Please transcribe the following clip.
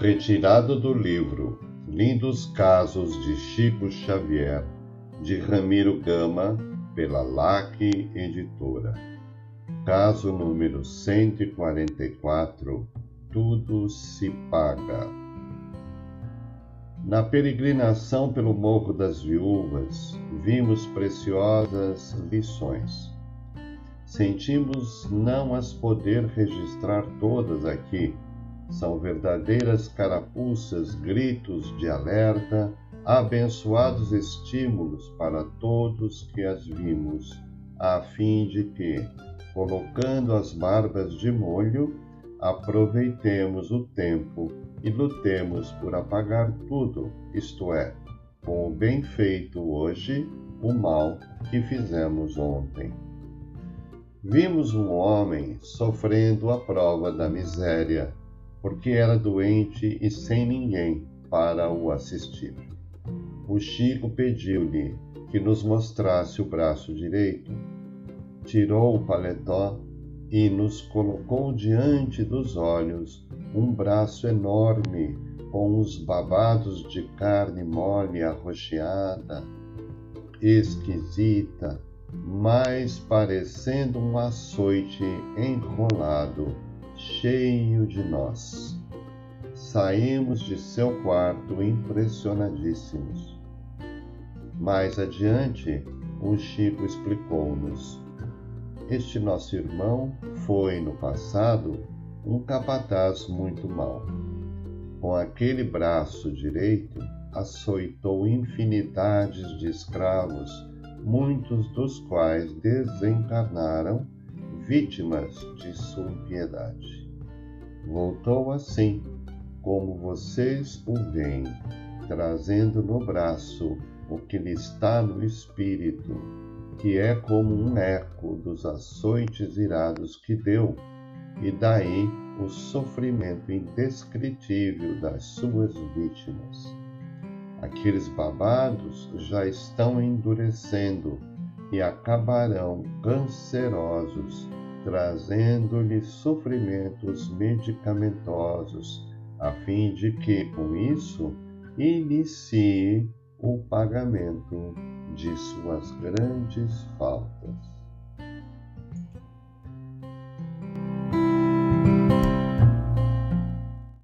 Retirado do livro Lindos Casos de Chico Xavier, de Ramiro Gama, pela LAC Editora. Caso número 144 Tudo se paga. Na peregrinação pelo Morro das Viúvas, vimos preciosas lições. Sentimos não as poder registrar todas aqui são verdadeiras carapuças, gritos de alerta, abençoados estímulos para todos que as vimos, a fim de que, colocando as barbas de molho, aproveitemos o tempo e lutemos por apagar tudo, isto é, com o bem feito hoje, o mal que fizemos ontem. Vimos um homem sofrendo a prova da miséria porque era doente e sem ninguém para o assistir. O Chico pediu-lhe que nos mostrasse o braço direito, tirou o paletó e nos colocou diante dos olhos um braço enorme com os babados de carne mole arroxeada, esquisita, mas parecendo um açoite enrolado cheio de nós. Saímos de seu quarto impressionadíssimos. Mais adiante, o Chico explicou-nos: Este nosso irmão foi, no passado, um capataz muito mau. Com aquele braço direito, açoitou infinidades de escravos, muitos dos quais desencarnaram vítimas de sua impiedade. Voltou assim, como vocês o veem, trazendo no braço o que lhe está no espírito, que é como um eco dos açoites irados que deu, e daí o sofrimento indescritível das suas vítimas. Aqueles babados já estão endurecendo e acabarão cancerosos trazendo-lhe sofrimentos medicamentosos, a fim de que, com isso, inicie o pagamento de suas grandes faltas.